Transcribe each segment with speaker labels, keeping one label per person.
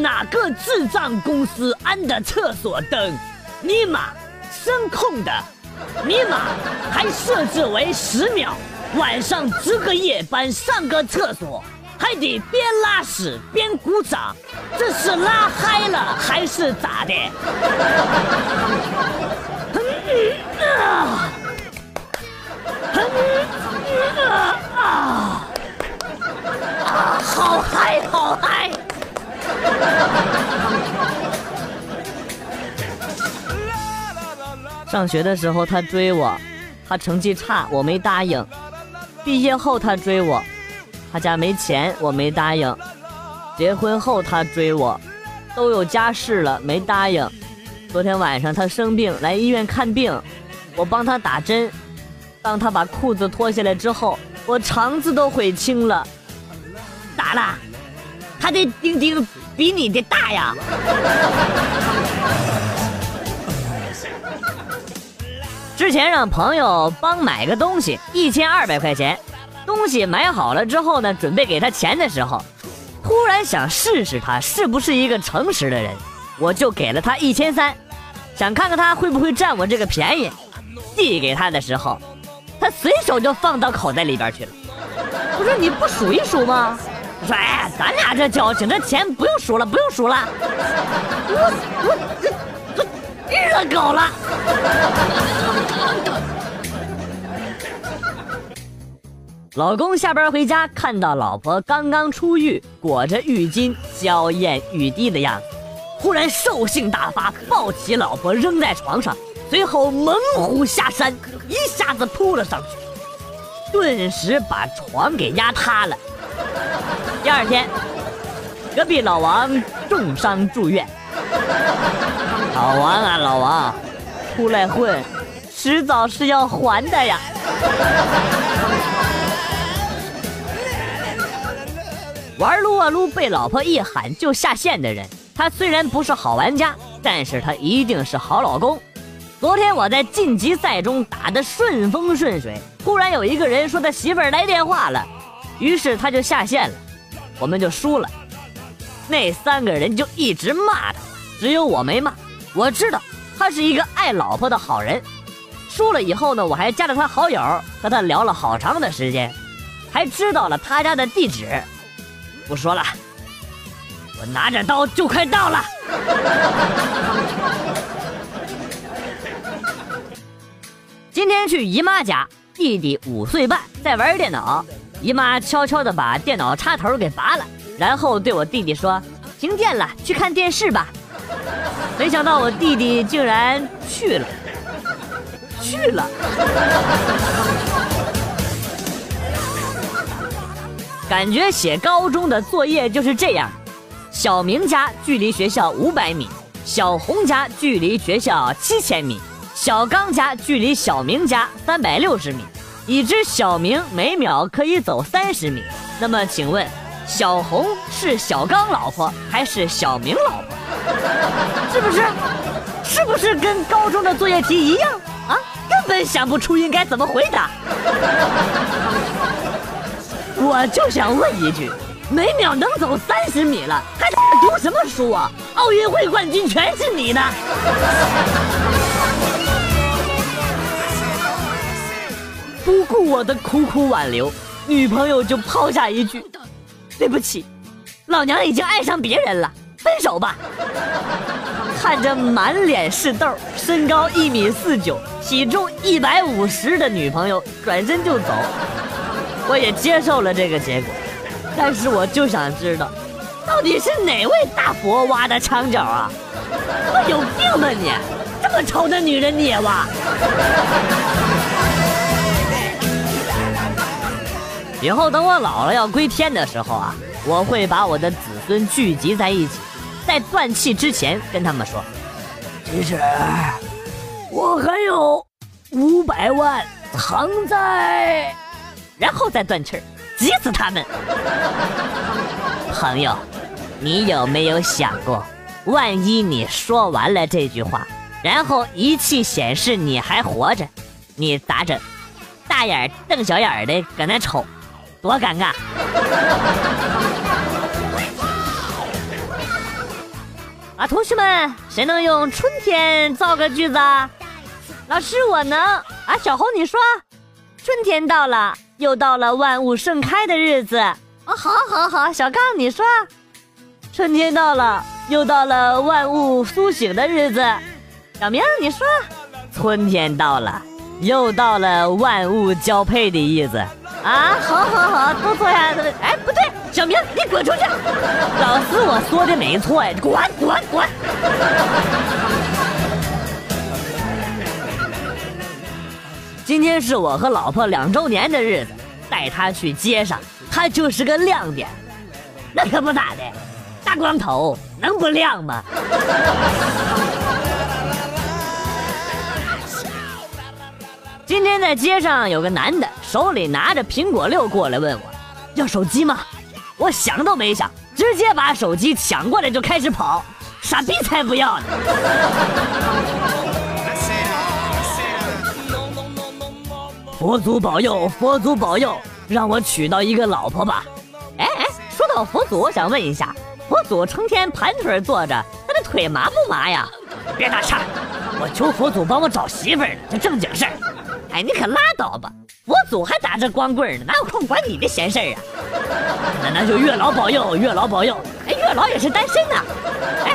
Speaker 1: 哪个智障公司安的厕所灯？尼玛，声控的。尼玛，还设置为十秒。晚上值个夜班，上个厕所还得边拉屎边鼓掌，这是拉嗨了还是咋的？啊！啊啊！好嗨，好嗨！
Speaker 2: 上学的时候他追我，他成绩差，我没答应。毕业后他追我，他家没钱，我没答应。结婚后他追我，都有家室了，没答应。昨天晚上他生病来医院看病，我帮他打针。当他把裤子脱下来之后，我肠子都悔青了。
Speaker 1: 咋了？他的钉钉比你的大呀？
Speaker 2: 之前让朋友帮买个东西，一千二百块钱。东西买好了之后呢，准备给他钱的时候，突然想试试他是不是一个诚实的人，我就给了他一千三，想看看他会不会占我这个便宜。递给他的时候，他随手就放到口袋里边去了。不是你不数一数吗？我说哎，咱俩这交情，这钱不用数了，不用数了。我我这。热狗了！老公下班回家，看到老婆刚刚出浴，裹着浴巾，娇艳欲滴的样子，忽然兽性大发，抱起老婆扔在床上，随后猛虎下山，一下子扑了上去，顿时把床给压塌了。第二天，隔壁老王重伤住院。老王啊，老王，出来混，迟早是要还的呀。玩撸啊撸被老婆一喊就下线的人，他虽然不是好玩家，但是他一定是好老公。昨天我在晋级赛中打的顺风顺水，突然有一个人说他媳妇儿来电话了，于是他就下线了，我们就输了。那三个人就一直骂他，只有我没骂。我知道他是一个爱老婆的好人。输了以后呢，我还加了他好友，和他聊了好长的时间，还知道了他家的地址。不说了，我拿着刀就快到了。今天去姨妈家，弟弟五岁半，在玩电脑。姨妈悄悄地把电脑插头给拔了，然后对我弟弟说：“停电了，去看电视吧。”没想到我弟弟竟然去了，去了。感觉写高中的作业就是这样：小明家距离学校五百米，小红家距离学校七千米，小刚家距离小明家三百六十米，已知小明每秒可以走三十米。那么，请问？小红是小刚老婆还是小明老婆？是不是？是不是跟高中的作业题一样啊？根本想不出应该怎么回答。我就想问一句：每秒能走三十米了，还读什么书啊？奥运会冠军全是你的。不顾我的苦苦挽留，女朋友就抛下一句。对不起，老娘已经爱上别人了，分手吧。看着满脸是痘、身高一米四九、体重一百五十的女朋友转身就走，我也接受了这个结果。但是我就想知道，到底是哪位大佛挖的墙角啊？有病吧你！这么丑的女人你也挖？以后等我老了要归天的时候啊，我会把我的子孙聚集在一起，在断气之前跟他们说：“其实我还有五百万藏在……”然后再断气儿，急死他们。朋友，你有没有想过，万一你说完了这句话，然后仪器显示你还活着，你咋整？大眼瞪小眼的搁那瞅。多尴尬！啊，同学们，谁能用春天造个句子啊？老师，我能。啊，小红，你说，春天到了，又到了万物盛开的日子。哦，好，好，好。小刚，你说，春天到了，又到了万物苏醒的日子。小明，你说，春天到了，又到了万物交配的日子。啊，好，好，好，都坐下。哎，不对，小明，你滚出去！老师，我说的没错呀，滚，滚，滚！今天是我和老婆两周年的日子，带她去街上，她就是个亮点。
Speaker 1: 那可不咋的，大光头能不亮吗？
Speaker 2: 今天在街上有个男的手里拿着苹果六过来问我要手机吗？我想都没想，直接把手机抢过来就开始跑，傻逼才不要呢！佛祖保佑，佛祖保佑，让我娶到一个老婆吧！哎哎，说到佛祖，我想问一下，佛祖成天盘腿坐着，他的腿麻不麻呀？
Speaker 1: 别打岔，我求佛祖帮我找媳妇儿呢，这正经事儿。
Speaker 2: 哎，你可拉倒吧！佛祖还打着光棍呢，哪有空管你的闲事儿啊？
Speaker 1: 那那就月老保佑，月老保佑！
Speaker 2: 哎，月老也是单身呢。哎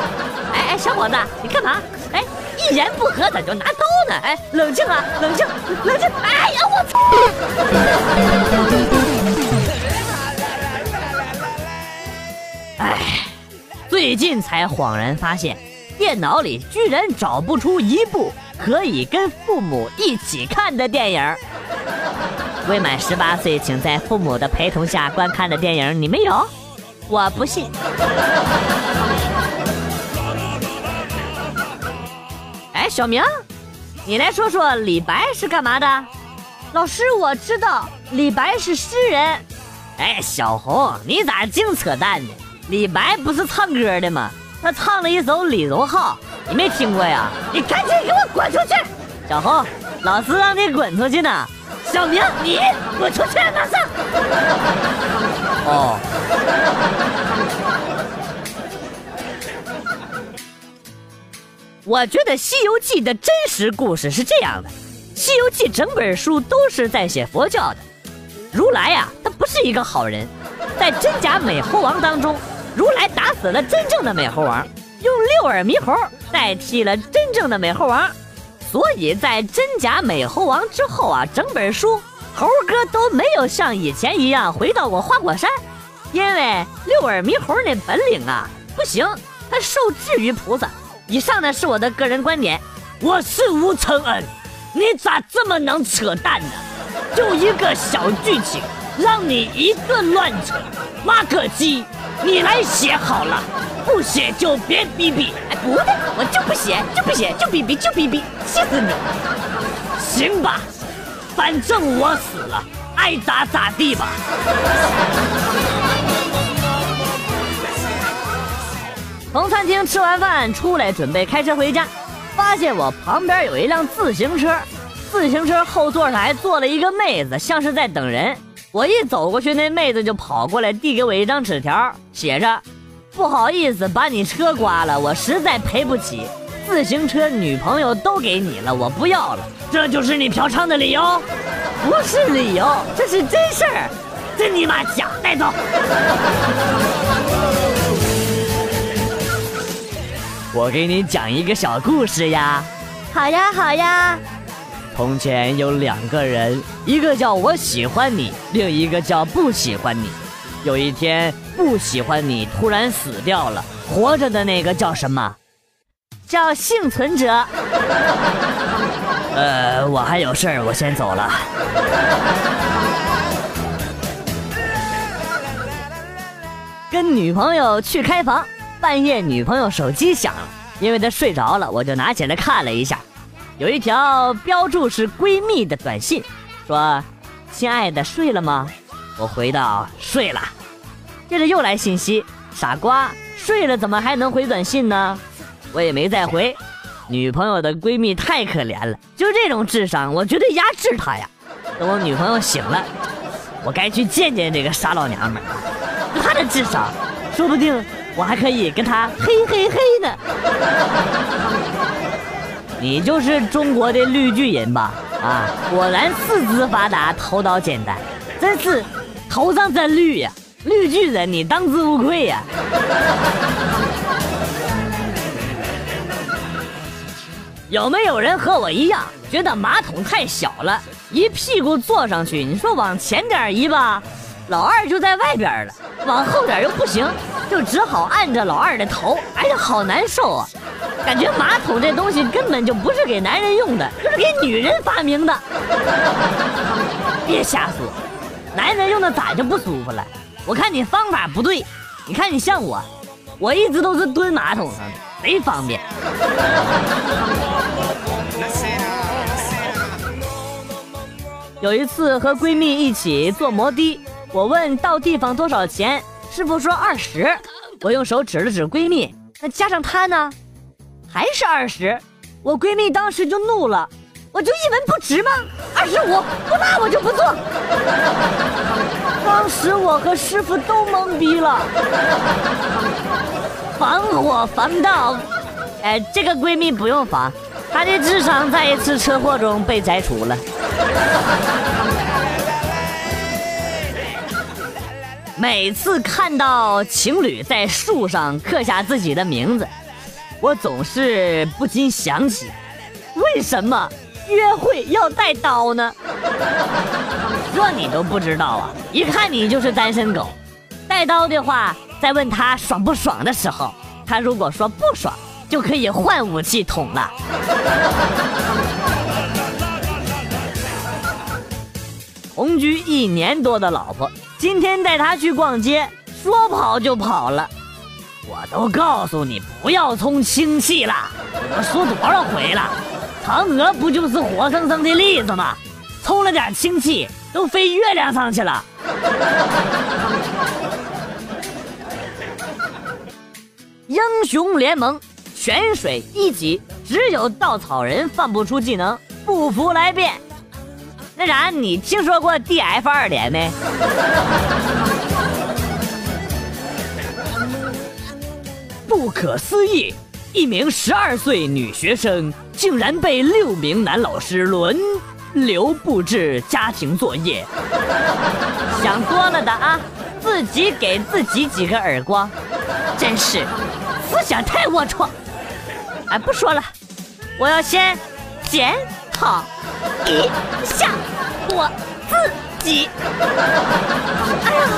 Speaker 2: 哎哎，小伙子，你干嘛？哎，一言不合咋就拿刀呢？哎，冷静啊，冷静，冷静！哎呀，我操！哎，最近才恍然发现，电脑里居然找不出一部。可以跟父母一起看的电影，未满十八岁请在父母的陪同下观看的电影，你没有？我不信。哎，小明，你来说说李白是干嘛的？老师，我知道李白是诗人。哎，小红，你咋净扯淡呢？李白不是唱歌的吗？他唱了一首《李荣浩》。你没听过呀？
Speaker 1: 你赶紧给我滚出去！
Speaker 2: 小红，老师让你滚出去呢。
Speaker 1: 小明，你滚出去，马上！哦。
Speaker 2: 我觉得《西游记》的真实故事是这样的，《西游记》整本书都是在写佛教的。如来呀，他不是一个好人，在真假美猴王当中，如来打死了真正的美猴王。用六耳猕猴代替了真正的美猴王，所以在真假美猴王之后啊，整本书猴哥都没有像以前一样回到过花果山，因为六耳猕猴那本领啊不行，他受制于菩萨。以上呢是我的个人观点，
Speaker 1: 我是吴承恩，你咋这么能扯淡呢？就一个小剧情，让你一顿乱扯，妈个鸡，你来写好了。不写就别逼逼，
Speaker 2: 哎，不对，我就不写，就不写，就逼逼，就逼逼，气死你！
Speaker 1: 行吧，反正我死了，爱咋咋地吧。
Speaker 2: 从餐厅吃完饭出来，准备开车回家，发现我旁边有一辆自行车，自行车后座上还坐了一个妹子，像是在等人。我一走过去，那妹子就跑过来递给我一张纸条，写着。不好意思，把你车刮了，我实在赔不起。自行车、女朋友都给你了，我不要了。
Speaker 1: 这就是你嫖娼的理由？
Speaker 2: 不是理由，这是真事儿。
Speaker 1: 真你妈假，带走。
Speaker 2: 我给你讲一个小故事呀。
Speaker 3: 好呀，好呀。
Speaker 2: 从前有两个人，一个叫我喜欢你，另一个叫不喜欢你。有一天。不喜欢你突然死掉了，活着的那个叫什么？叫幸存者。呃，我还有事儿，我先走了。跟女朋友去开房，半夜女朋友手机响了，因为她睡着了，我就拿起来看了一下，有一条标注是闺蜜的短信，说：“亲爱的，睡了吗？”我回道：“睡了。”接着又来信息，傻瓜睡了怎么还能回短信呢？我也没再回。女朋友的闺蜜太可怜了，就这种智商，我绝对压制她呀。等我女朋友醒了，我该去见见这个傻老娘们。她的智商，说不定我还可以跟她嘿嘿嘿呢。你就是中国的绿巨人吧？啊，果然四肢发达，头脑简单，真是头上真绿呀！绿巨人，你当之无愧呀！有没有人和我一样，觉得马桶太小了，一屁股坐上去？你说往前点移吧，老二就在外边了；往后点又不行，就只好按着老二的头。哎呀，好难受啊！感觉马桶这东西根本就不是给男人用的，就是给女人发明的。别瞎说，男人用的咋就不舒服了？我看你方法不对，你看你像我，我一直都是蹲马桶上的，贼方便。有一次和闺蜜一起坐摩的，我问到地方多少钱，师傅说二十。我用手指了指闺蜜，那加上她呢，还是二十。我闺蜜当时就怒了，我就一文不值吗？二十五，不那我就不做。当时我和师傅都懵逼了，防火防盗，哎，这个闺蜜不用防，她的智商在一次车祸中被摘除了。每次看到情侣在树上刻下自己的名字，我总是不禁想起，为什么约会要带刀呢？这你都不知道啊！一看你就是单身狗。带刀的话，在问他爽不爽的时候，他如果说不爽，就可以换武器捅了。同居一年多的老婆，今天带他去逛街，说跑就跑了。我都告诉你不要充氢气了，我说多少回了？嫦娥不就是活生生的例子吗？充了点氢气，都飞月亮上去了。英雄联盟泉水一级，只有稻草人放不出技能，不服来辩。那啥，你听说过 DF 二连没？不可思议，一名十二岁女学生竟然被六名男老师轮流布置家庭作业。想多了的啊，自己给自己几个耳光，真是思想太龌龊。哎，不说了，我要先检讨一下我自己。哎呀！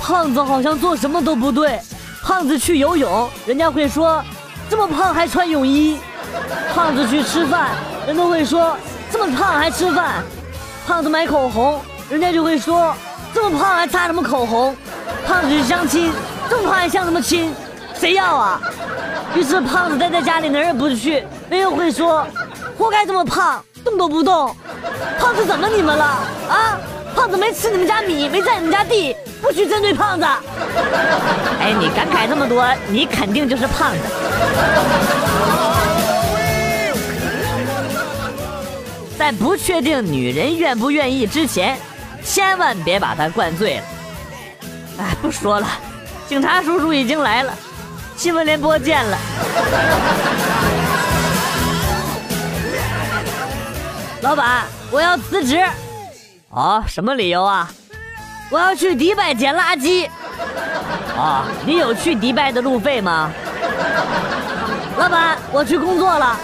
Speaker 2: 胖子好像做什么都不对。胖子去游泳，人家会说这么胖还穿泳衣；胖子去吃饭，人都会说这么胖还吃饭；胖子买口红，人家就会说这么胖还擦什么口红；胖子去相亲，这么胖还相什么亲？谁要啊？于是胖子待在家里，哪儿也不去，人又会说活该这么胖，动都不动。胖子怎么你们了啊？胖子没吃你们家米，没占你们家地。不许针对胖子！哎，你感慨这么多，你肯定就是胖子。在不确定女人愿不愿意之前，千万别把她灌醉了。哎，不说了，警察叔叔已经来了，新闻联播见了。老板，我要辞职。哦，什么理由啊？我要去迪拜捡垃圾。啊，你有去迪拜的路费吗？老板，我去工作了。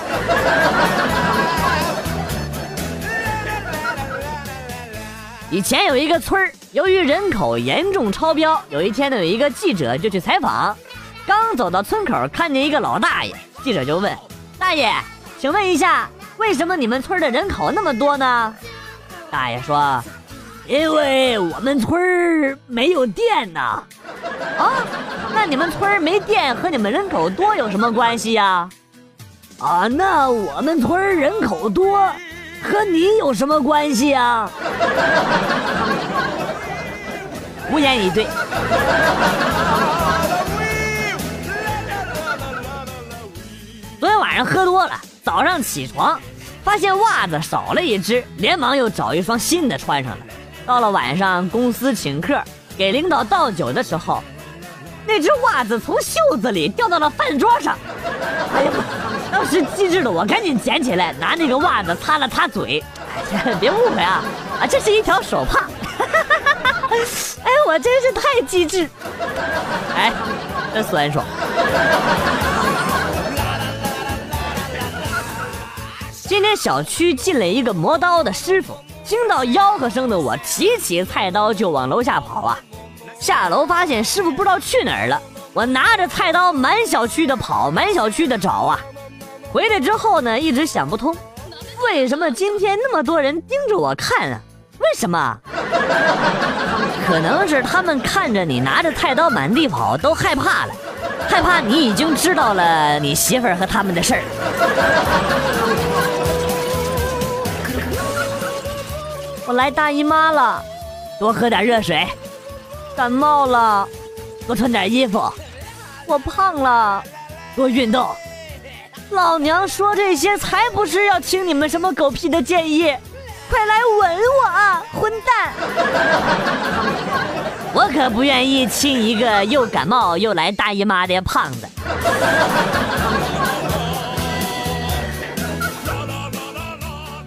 Speaker 2: 以前有一个村儿，由于人口严重超标，有一天呢，有一个记者就去采访。刚走到村口，看见一个老大爷，记者就问：“大爷，请问一下，为什么你们村的人口那么多呢？”大爷说。因为我们村儿没有电呐，啊，那你们村儿没电和你们人口多有什么关系呀？啊，那我们村儿人口多和你有什么关系呀？无言以对。昨天晚上喝多了，早上起床发现袜子少了一只，连忙又找一双新的穿上了。到了晚上，公司请客，给领导倒酒的时候，那只袜子从袖子里掉到了饭桌上。哎呀，当时机智的我赶紧捡起来，拿那个袜子擦了擦嘴。哎，别误会啊，啊，这是一条手帕。哎，我真是太机智。哎，真酸爽。今天小区进了一个磨刀的师傅。听到吆喝声的我，提起菜刀就往楼下跑啊！下楼发现师傅不知道去哪儿了，我拿着菜刀满小区的跑，满小区的找啊！回来之后呢，一直想不通，为什么今天那么多人盯着我看啊？为什么？可能是他们看着你拿着菜刀满地跑都害怕了，害怕你已经知道了你媳妇儿和他们的事儿。我来大姨妈了，多喝点热水。感冒了，多穿点衣服。我胖了，多运动。老娘说这些才不是要听你们什么狗屁的建议，快来吻我啊，混蛋！我可不愿意亲一个又感冒又来大姨妈的胖子。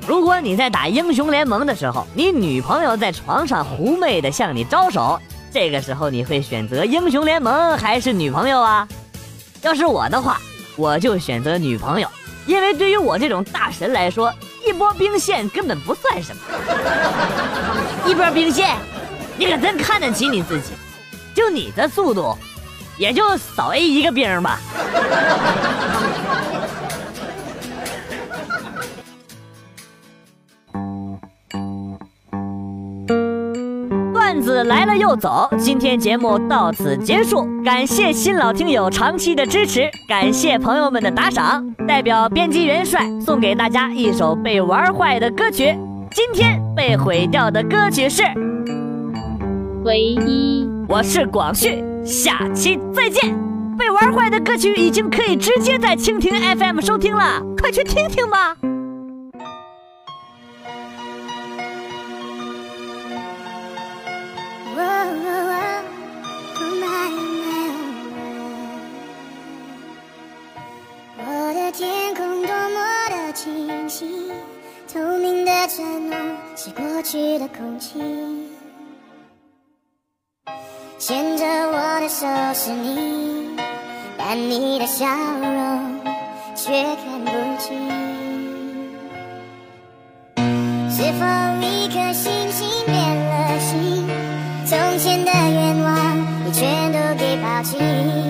Speaker 2: 如果你在打英雄联盟的时候，你女朋友在床上狐媚的向你招手，这个时候你会选择英雄联盟还是女朋友啊？要是我的话，我就选择女朋友，因为对于我这种大神来说，一波兵线根本不算什么。一波兵线，你可真看得起你自己？就你的速度，也就扫 A 一个兵吧。来了又走，今天节目到此结束，感谢新老听友长期的支持，感谢朋友们的打赏，代表编辑元帅送给大家一首被玩坏的歌曲。今天被毁掉的歌曲是《
Speaker 3: 唯一》，
Speaker 2: 我是广旭，下期再见。被玩坏的歌曲已经可以直接在蜻蜓 FM 收听了，快去听听吧。天空多么的清晰透明的承诺是过去的空气，牵着我的手是你，但你的笑容却看不清。是否一颗星星变了心？从前的愿望你全都给抛弃。